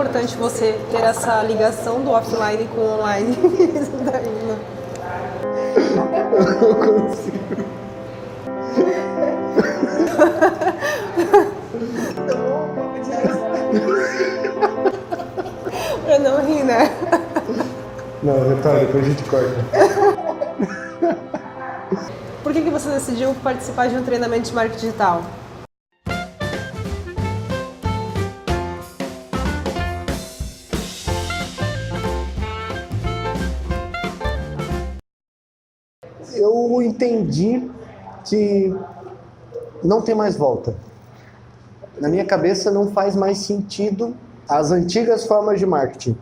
importante você ter essa ligação do offline com o online. Eu não consigo. pra não rir, né? Não, retorna, depois a gente corta. Por que, que você decidiu participar de um treinamento de marketing digital? Entendi que não tem mais volta. Na minha cabeça não faz mais sentido as antigas formas de marketing.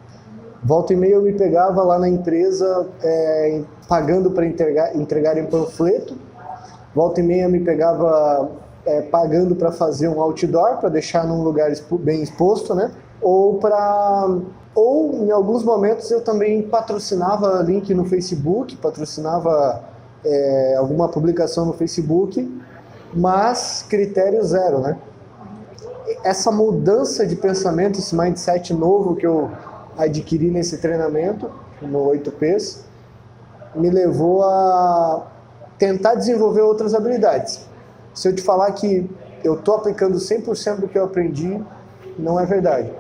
Volta e meia eu me pegava lá na empresa é, pagando para entregar, entregar em panfleto. Volta e meia me pegava é, pagando para fazer um outdoor, para deixar num lugar bem exposto, né? Ou para ou em alguns momentos eu também patrocinava link no Facebook, patrocinava é, alguma publicação no Facebook, mas critério zero, né? Essa mudança de pensamento, esse mindset novo que eu adquiri nesse treinamento, no 8Ps, me levou a tentar desenvolver outras habilidades. Se eu te falar que eu estou aplicando 100% do que eu aprendi, não é verdade.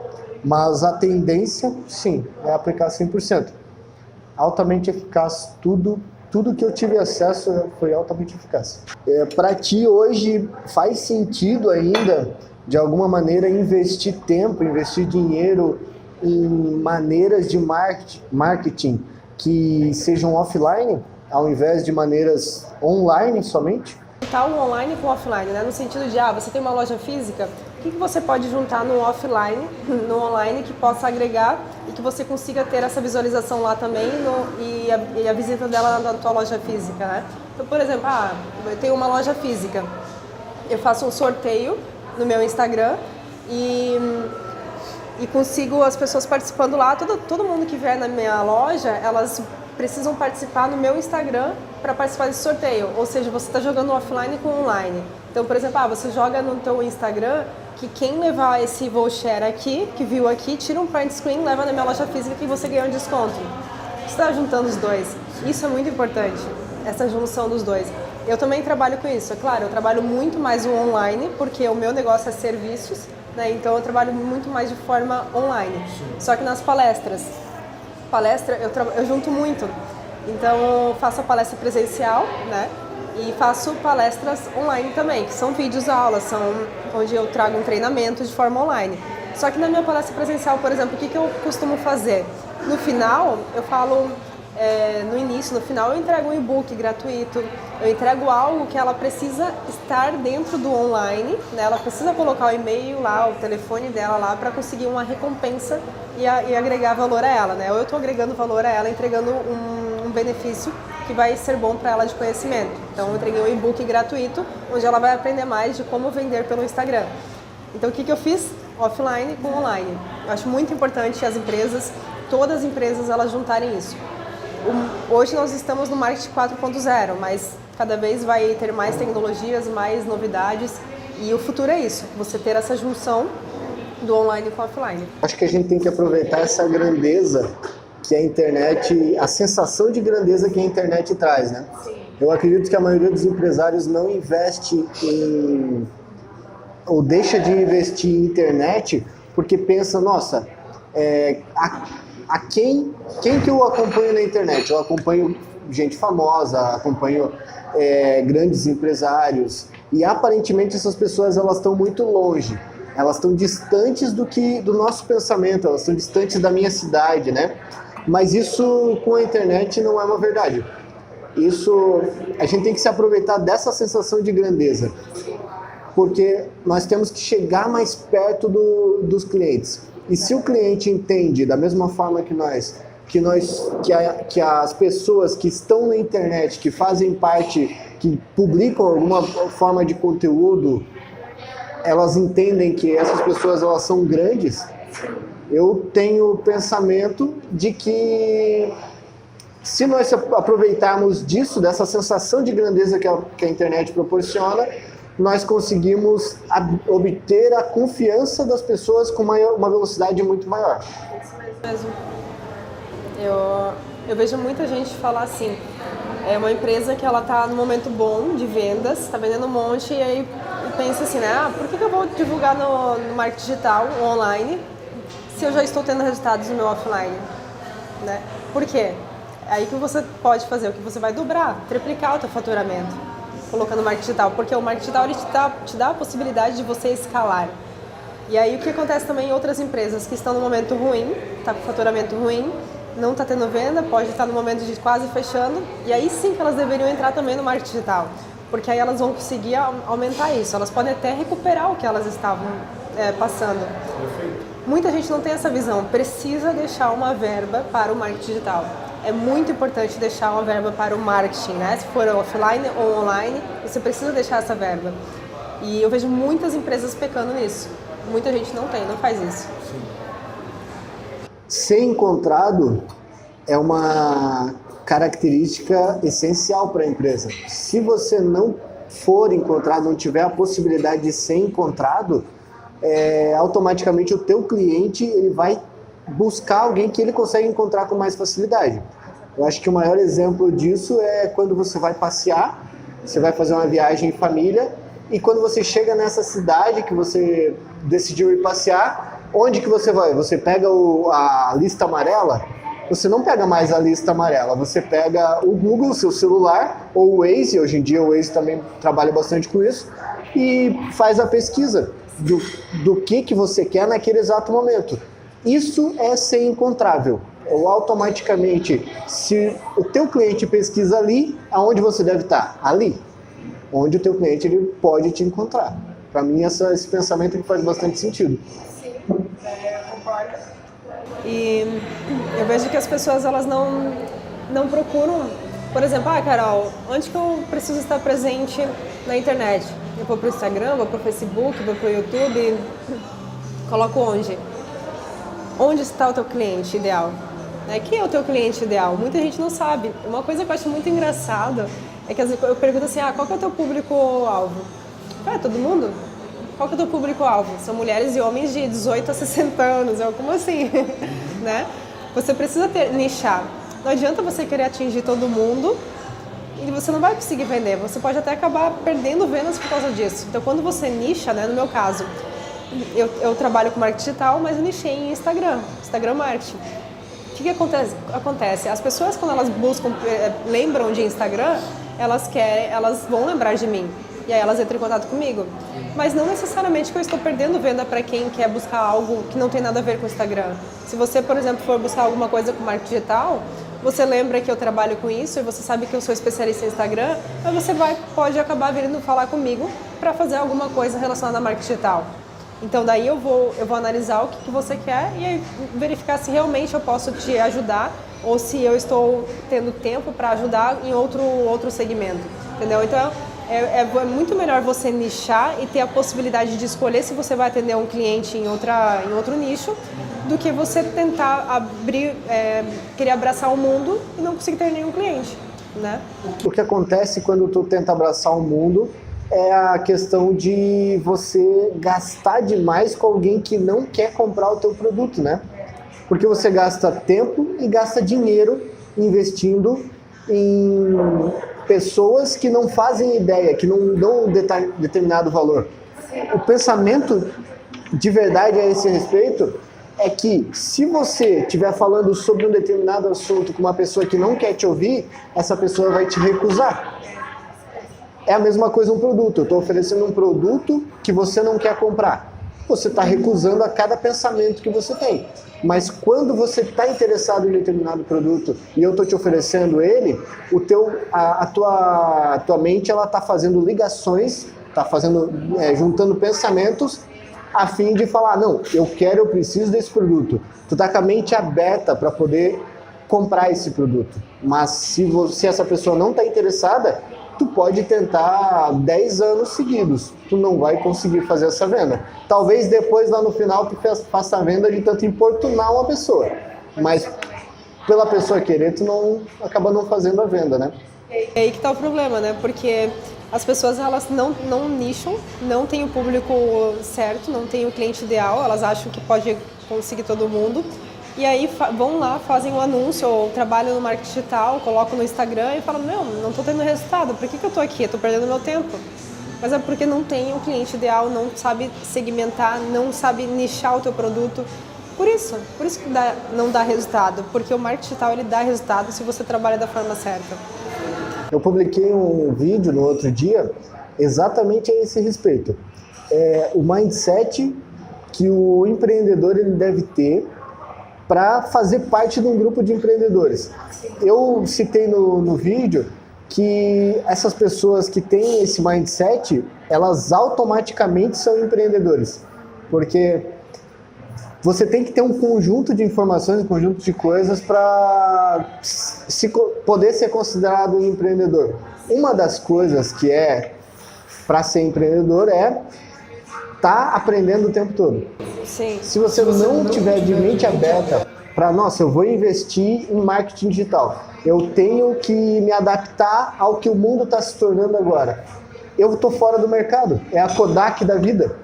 Mas a tendência, sim, é aplicar 100%. Altamente eficaz, tudo tudo que eu tive acesso foi altamente eficaz. É, Para ti hoje faz sentido ainda, de alguma maneira, investir tempo, investir dinheiro em maneiras de marketing que sejam offline, ao invés de maneiras online somente? Juntar o online com offline, né? No sentido de, ah, você tem uma loja física, o que, você pode juntar no offline, no online, que possa agregar e que você consiga ter essa visualização lá também no, e, a, e, a, visita dela na tua loja física, né? Então, por exemplo, ah, eu tenho uma loja física, eu faço um sorteio no meu Instagram e e consigo as pessoas participando lá. Todo, todo mundo que vier na minha loja, elas precisam participar no meu Instagram para participar desse sorteio. Ou seja, você está jogando offline com online. Então, por exemplo, ah, você joga no teu Instagram que quem levar esse voucher aqui, que viu aqui, tira um print screen, leva na minha loja física que você ganha um desconto. Você está juntando os dois. Isso é muito importante, essa junção dos dois. Eu também trabalho com isso, é claro, eu trabalho muito mais o online, porque o meu negócio é serviços, né? Então eu trabalho muito mais de forma online. Só que nas palestras, palestra eu, eu junto muito. Então faço a palestra presencial, né? E faço palestras online também, que são vídeos aulas, são onde eu trago um treinamento de forma online. Só que na minha palestra presencial, por exemplo, o que, que eu costumo fazer? No final, eu falo é, no início, no final, eu entrego um e-book gratuito, eu entrego algo que ela precisa estar dentro do online, né? ela precisa colocar o e-mail lá, o telefone dela lá para conseguir uma recompensa e, a, e, agregar valor a ela. Né? Ou eu estou agregando valor a ela, entregando um, um benefício que vai ser bom para ela de conhecimento. Então, eu entreguei um e-book gratuito, onde ela vai aprender mais de como vender pelo Instagram. Então, o que, que eu fiz? Offline com online. Eu acho muito importante as empresas, todas as empresas, elas juntarem isso hoje nós estamos no marketing 4.0, mas cada vez vai ter mais tecnologias, mais novidades e o futuro é isso, você ter essa junção do online com o offline. Acho que a gente tem que aproveitar essa grandeza que a internet, a sensação de grandeza que a internet traz, né? Eu acredito que a maioria dos empresários não investe em ou deixa de investir em internet porque pensa, nossa, é, a, a quem, quem que eu acompanho na internet? Eu acompanho gente famosa, acompanho é, grandes empresários e aparentemente essas pessoas elas estão muito longe, elas estão distantes do que do nosso pensamento, elas estão distantes da minha cidade, né? Mas isso com a internet não é uma verdade. Isso a gente tem que se aproveitar dessa sensação de grandeza, porque nós temos que chegar mais perto do, dos clientes. E se o cliente entende da mesma forma que nós, que nós, que, a, que as pessoas que estão na internet, que fazem parte, que publicam alguma forma de conteúdo, elas entendem que essas pessoas elas são grandes, eu tenho o pensamento de que se nós aproveitarmos disso, dessa sensação de grandeza que a, que a internet proporciona, nós conseguimos obter a confiança das pessoas com uma, uma velocidade muito maior. Mesmo. Eu, eu vejo muita gente falar assim, é uma empresa que ela está no momento bom de vendas, está vendendo um monte e aí pensa assim, né? Ah, por que, que eu vou divulgar no, no marketing digital, online, se eu já estou tendo resultados no meu offline? Né? Por quê? É aí que você pode fazer, o que você vai dobrar, triplicar o teu faturamento, colocando marketing digital, porque o marketing digital te, dá, te dá a possibilidade de você escalar. E aí o que acontece também em outras empresas que estão no momento ruim, está com faturamento ruim, não está tendo venda, pode estar no momento de quase fechando, e aí sim que elas deveriam entrar também no marketing digital, porque aí elas vão conseguir aumentar isso, elas podem até recuperar o que elas estavam é, passando. Muita gente não tem essa visão, precisa deixar uma verba para o marketing digital. É muito importante deixar uma verba para o marketing, né? Se for offline ou online, você precisa deixar essa verba. E eu vejo muitas empresas pecando nisso. Muita gente não tem, não faz isso. Sim ser encontrado é uma característica essencial para a empresa. Se você não for encontrado, não tiver a possibilidade de ser encontrado, é, automaticamente o teu cliente ele vai buscar alguém que ele consegue encontrar com mais facilidade. Eu acho que o maior exemplo disso é quando você vai passear, você vai fazer uma viagem em família e quando você chega nessa cidade que você decidiu ir passear, onde que você vai? Você pega o, a lista amarela? Você não pega mais a lista amarela, você pega o Google, seu celular, ou o Waze, hoje em dia o Waze também trabalha bastante com isso, e faz a pesquisa do, do que, que você quer naquele exato momento. Isso é ser encontrável. Ou automaticamente, se o teu cliente pesquisa ali, aonde você deve estar? Ali. Onde o teu cliente ele pode te encontrar. Para mim, essa, esse pensamento faz bastante sentido. E eu vejo que as pessoas elas não, não procuram, por exemplo, ah, Carol, onde que eu preciso estar presente na internet? Eu vou para o Instagram, vou para o Facebook, vou para o YouTube, coloco onde? Onde está o teu cliente ideal? Né? Quem é o teu cliente ideal? Muita gente não sabe. Uma coisa que eu acho muito engraçada é que eu pergunto assim, ah, qual que é o teu público-alvo? Ah, todo mundo? Qual que é o teu público-alvo? São mulheres e homens de 18 a 60 anos. Eu, como assim? né? Você precisa ter, nichar. Não adianta você querer atingir todo mundo e você não vai conseguir vender. Você pode até acabar perdendo vendas por causa disso. Então, quando você nicha, né, no meu caso, eu, eu trabalho com marketing digital, mas eu nichei em Instagram, Instagram marketing. O que, que acontece? acontece? As pessoas, quando elas buscam, eh, lembram de Instagram, elas querem, elas vão lembrar de mim e aí elas entram em contato comigo. Mas não necessariamente que eu estou perdendo venda para quem quer buscar algo que não tem nada a ver com o Instagram. Se você, por exemplo, for buscar alguma coisa com marketing digital, você lembra que eu trabalho com isso e você sabe que eu sou especialista em Instagram, aí você vai, pode acabar vindo falar comigo para fazer alguma coisa relacionada a marketing digital. Então daí eu vou, eu vou analisar o que, que você quer e verificar se realmente eu posso te ajudar ou se eu estou tendo tempo para ajudar em outro, outro segmento. Entendeu? Então é, é, é, muito melhor você nichar e ter a possibilidade de escolher se você vai atender um cliente em, outra, em outro nicho do que você tentar abrir, é, querer abraçar o mundo e não conseguir ter nenhum cliente, né? O que acontece quando tu tenta abraçar o mundo é a questão de você gastar demais com alguém que não quer comprar o teu produto, né? Porque você gasta tempo e gasta dinheiro investindo em pessoas que não fazem ideia, que não dão um determinado valor. O pensamento de verdade a esse respeito é que se você estiver falando sobre um determinado assunto com uma pessoa que não quer te ouvir, essa pessoa vai te recusar. É a mesma coisa um produto. Eu estou oferecendo um produto que você não quer comprar. Você está recusando a cada pensamento que você tem. Mas quando você está interessado em determinado produto e eu estou te oferecendo ele, o teu, a, a tua, a tua mente ela está fazendo ligações, está fazendo, é, juntando pensamentos a fim de falar, não, eu quero, eu preciso desse produto. Tu está com a mente aberta para poder comprar esse produto. Mas se, você, se essa pessoa não está interessada, tu pode tentar 10 anos seguidos, tu não vai conseguir fazer essa venda. Talvez depois lá no final tu faça a venda de tanto importunar uma pessoa, mas pela pessoa querer tu não acaba não fazendo a venda, né? É aí que está o problema, né? Porque as pessoas elas não, não nicham, não tem o público certo, não tem o cliente ideal, elas acham que pode conseguir todo mundo. E aí vão lá, fazem um anúncio ou trabalham no marketing digital, colocam no Instagram e falam, meu, não estou tendo resultado, por que, que eu estou aqui? Estou perdendo meu tempo. Mas é porque não tem o cliente ideal, não sabe segmentar, não sabe nichar o teu produto. Por isso, por isso que dá, não dá resultado, porque o marketing digital ele dá resultado se você trabalha da forma certa. Eu publiquei um vídeo no outro dia exatamente a esse respeito. É, o mindset que o empreendedor ele deve ter para fazer parte de um grupo de empreendedores. Eu citei no, no vídeo que essas pessoas que têm esse mindset, elas automaticamente são empreendedores. Porque você tem que ter um conjunto de informações, um conjunto de coisas para se, poder ser considerado um empreendedor. Uma das coisas que é para ser empreendedor é estar tá aprendendo o tempo todo. Sim. Se você, Se você não, não tiver de mente aberta para, nossa, eu vou investir em marketing digital, eu tenho que me adaptar ao que o mundo está se tornando agora. Eu estou fora do mercado, é a Kodak da vida.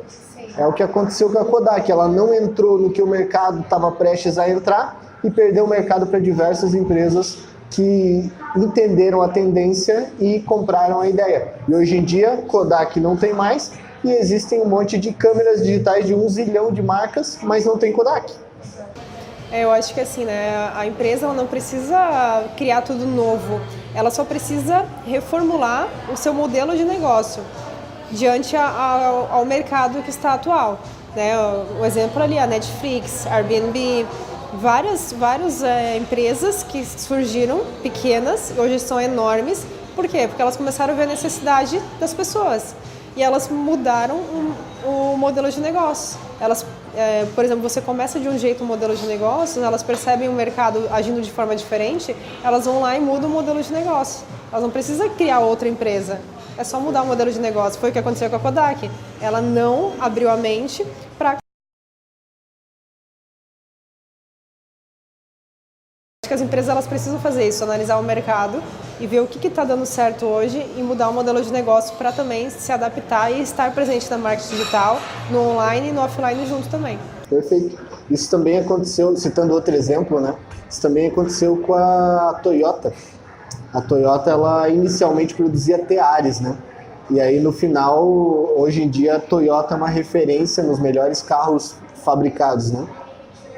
É o que aconteceu com a Kodak. Ela não entrou no que o mercado estava prestes a entrar e perdeu o mercado para diversas empresas que entenderam a tendência e compraram a ideia. E hoje em dia, Kodak não tem mais e existem um monte de câmeras digitais de um zilhão de marcas, mas não tem Kodak. É, eu acho que assim, né, a empresa não precisa criar tudo novo, ela só precisa reformular o seu modelo de negócio diante ao, ao mercado que está atual. Né? O exemplo ali, a Netflix, Airbnb, várias, várias é, empresas que surgiram pequenas, hoje são enormes. Por quê? Porque elas começaram a ver a necessidade das pessoas e elas mudaram o, o modelo de negócio. Elas, é, por exemplo, você começa de um jeito o modelo de negócio, elas percebem o mercado agindo de forma diferente, elas vão lá e mudam o modelo de negócio. Elas não precisam criar outra empresa, é só mudar o modelo de negócio. Foi o que aconteceu com a Kodak. Ela não abriu a mente para que as empresas elas precisam fazer isso, analisar o mercado e ver o que está dando certo hoje e mudar o modelo de negócio para também se adaptar e estar presente na marketing digital, no online e no offline junto também. Perfeito. Isso também aconteceu, citando outro exemplo, né? Isso também aconteceu com a Toyota. A Toyota, ela inicialmente produzia Teares, né? E aí no final, hoje em dia, a Toyota é uma referência nos melhores carros fabricados, né?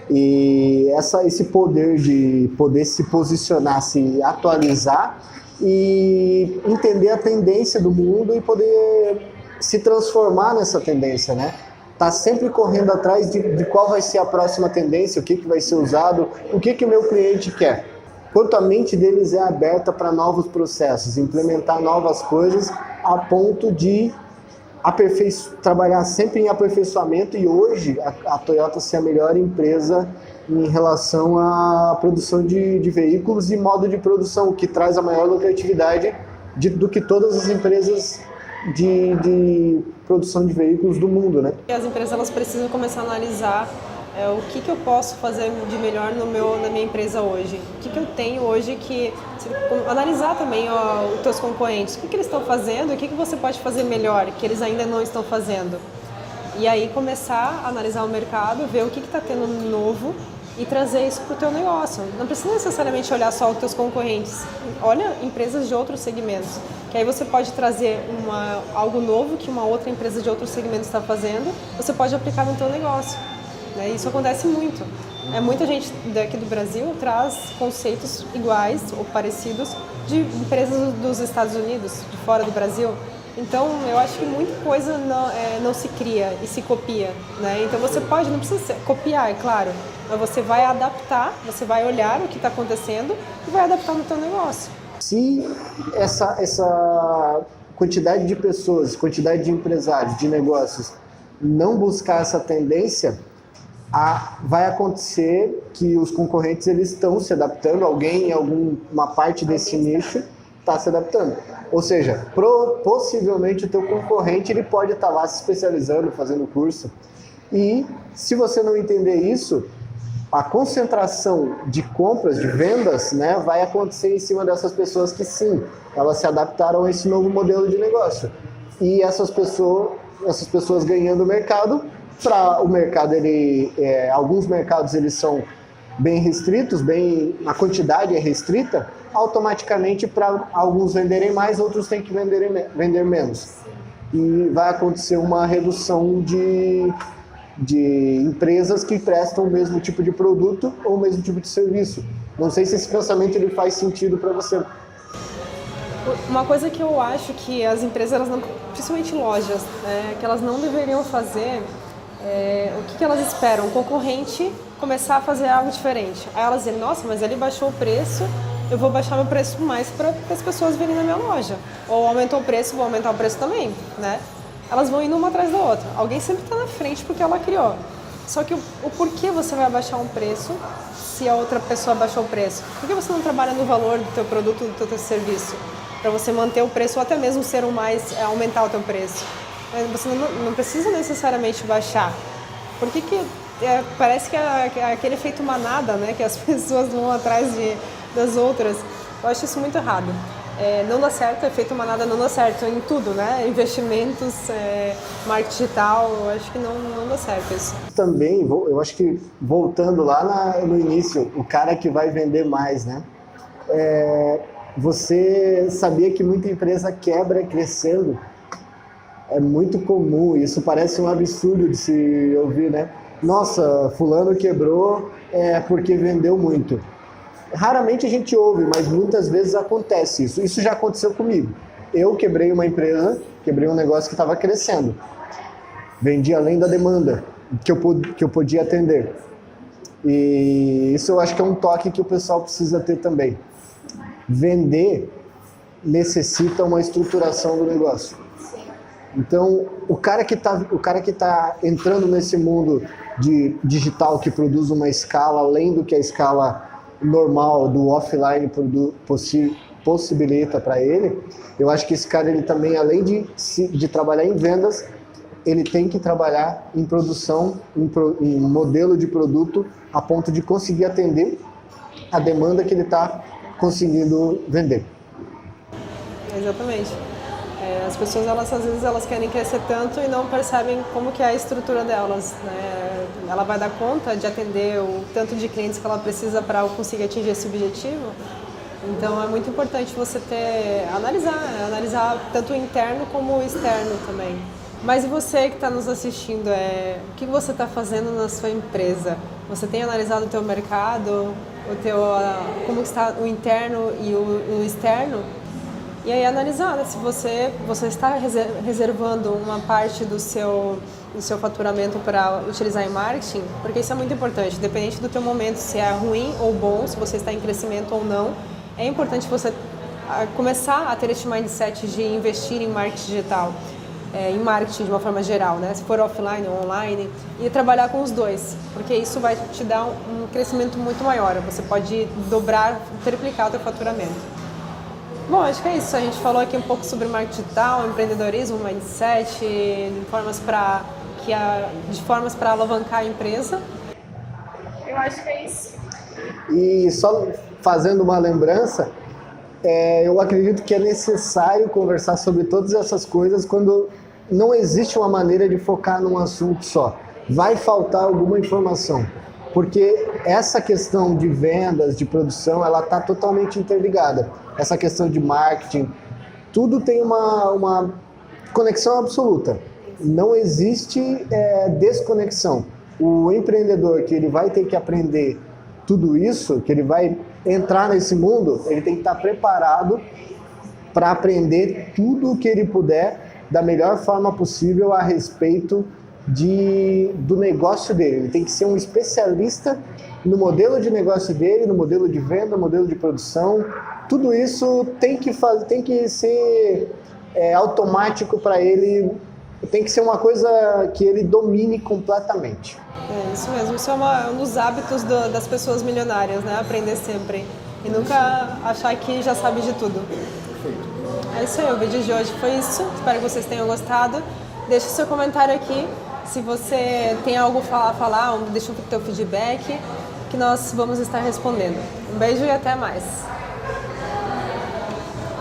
E essa, esse poder de poder se posicionar, se atualizar e entender a tendência do mundo e poder se transformar nessa tendência, né? Tá sempre correndo atrás de, de qual vai ser a próxima tendência, o que, que vai ser usado, o que, que o meu cliente quer quanto a mente deles é aberta para novos processos, implementar novas coisas a ponto de trabalhar sempre em aperfeiçoamento e hoje a, a, Toyota ser a melhor empresa em relação à produção de, de veículos e modo de produção, que traz a maior lucratividade de, do que todas as empresas de, de produção de veículos do mundo, né? As empresas elas precisam começar a analisar é, o que, que eu posso fazer de melhor no meu, na minha empresa hoje? O que, que eu tenho hoje que... Analisar também ó, os teus concorrentes, o que, que eles estão fazendo o que, que você pode fazer melhor, que eles ainda não estão fazendo. E aí começar a analisar o mercado, ver o que está tendo novo e trazer isso para o teu negócio. Não precisa necessariamente olhar só os teus concorrentes. Olha empresas de outros segmentos, que aí você pode trazer uma, algo novo que uma outra empresa de outro segmento está fazendo, você pode aplicar no teu negócio. Né? Isso acontece muito. É, muita gente daqui do Brasil traz conceitos iguais ou parecidos de empresas dos Estados Unidos, de fora do Brasil. Então, eu acho que muita coisa não, é, não se cria e se copia. Né? Então, você pode, não precisa copiar, é claro, mas você vai adaptar, você vai olhar o que está acontecendo e vai adaptar no seu negócio. Se essa, essa quantidade de pessoas, quantidade de empresários, de negócios, não buscar essa tendência, a, vai acontecer que os concorrentes eles estão se adaptando, alguém em alguma parte desse nicho está se adaptando. Ou seja, pro, possivelmente o teu concorrente ele pode estar tá lá se especializando, fazendo curso. E se você não entender isso, a concentração de compras, de vendas, né, vai acontecer em cima dessas pessoas que sim, elas se adaptaram a esse novo modelo de negócio. E essas pessoas, essas pessoas ganhando mercado, para o mercado ele, é, alguns mercados eles são bem restritos, bem a quantidade é restrita, automaticamente para alguns venderem mais, outros têm que vender, vender menos. E vai acontecer uma redução de, de empresas que prestam o mesmo tipo de produto ou o mesmo tipo de serviço. Não sei se esse pensamento ele faz sentido para você. Uma coisa que eu acho que as empresas, não, principalmente lojas, né, que elas não deveriam fazer, é, o que, que elas esperam? O concorrente começar a fazer algo diferente. Aí elas dizem, nossa, mas ele baixou o preço, eu vou baixar meu preço mais para as pessoas virem na minha loja. Ou aumentou o preço, vou aumentar o preço também, né? Elas vão indo uma atrás da outra. Alguém sempre está na frente porque ela criou. Só que o, o, porquê você vai abaixar um preço se a outra pessoa baixou o preço? Por que você não trabalha no valor do teu produto, do teu serviço? Para você manter o preço ou até mesmo ser o mais, é, aumentar o teu preço. Você não, não precisa necessariamente baixar. Por que, que é, parece que é, é aquele efeito manada, né? Que as pessoas vão atrás de, das outras. Eu acho isso muito errado. É, não dá certo, efeito manada não dá certo em tudo, né? Investimentos, é, marketing digital, eu acho que não, não dá certo isso. Também, eu acho que voltando lá na, no início, o cara que vai vender mais, né? É, você sabia que muita empresa quebra crescendo? É muito comum, isso parece um absurdo de se ouvir, né? Nossa, fulano quebrou é porque vendeu muito. Raramente a gente ouve, mas muitas vezes acontece isso. Isso já aconteceu comigo. Eu quebrei uma empresa, quebrei um negócio que estava crescendo. Vendi além da demanda que eu, que eu podia atender. E isso eu acho que é um toque que o pessoal precisa ter também. Vender necessita uma estruturação do negócio. Então, o cara que está tá entrando nesse mundo de digital que produz uma escala além do que a escala normal do offline possi possibilita para ele, eu acho que esse cara ele também além de de trabalhar em vendas, ele tem que trabalhar em produção, em, pro, em modelo de produto a ponto de conseguir atender a demanda que ele está conseguindo vender. Exatamente. É, as pessoas, elas, às vezes, elas querem crescer tanto e não percebem como que é a estrutura delas. Né? Ela vai dar conta de atender o tanto de clientes que ela precisa para conseguir atingir esse objetivo. Então, é muito importante você ter, analisar, analisar tanto o interno como o externo também. Mas e você que está nos assistindo, é, o que você está fazendo na sua empresa? Você tem analisado o teu mercado, o teu, como está o interno e o, o externo? E aí analisar né, se você, você está reservando uma parte do seu, do seu faturamento para utilizar em marketing, porque isso é muito importante, independente do teu momento, se é ruim ou bom, se você está em crescimento ou não, é importante você ah, começar a ter este mindset de investir em marketing digital, é, em marketing de uma forma geral, né? se for offline ou online, e trabalhar com os dois, porque isso vai te dar um crescimento muito maior, você pode dobrar, triplicar o teu faturamento. Bom, acho que é isso. A gente falou aqui um pouco sobre marketing digital, empreendedorismo, mindset, formas para que a, de formas para alavancar a empresa. Eu acho que é isso. E só fazendo uma lembrança, é, eu acredito que é necessário conversar sobre todas essas coisas quando não existe uma maneira de focar num assunto só. Vai faltar alguma informação porque essa questão de vendas, de produção, ela está totalmente interligada. Essa questão de marketing, tudo tem uma, uma conexão absoluta. Não existe é, desconexão. O empreendedor que ele vai ter que aprender tudo isso, que ele vai entrar nesse mundo, ele tem que estar preparado para aprender tudo o que ele puder da melhor forma possível a respeito de, do negócio dele. Ele tem que ser um especialista no modelo de negócio dele, no modelo de venda, no modelo de produção. Tudo isso tem que, fazer, tem que ser é, automático para ele, tem que ser uma coisa que ele domine completamente. É isso mesmo, isso é uma, um dos hábitos do, das pessoas milionárias, né? Aprender sempre e nunca achar que já sabe de tudo. É isso aí, o vídeo de hoje foi isso. Espero que vocês tenham gostado. Deixe seu comentário aqui se você tem algo para falar, deixa o teu feedback. que nós vamos estar respondendo. Um beijo e até mais.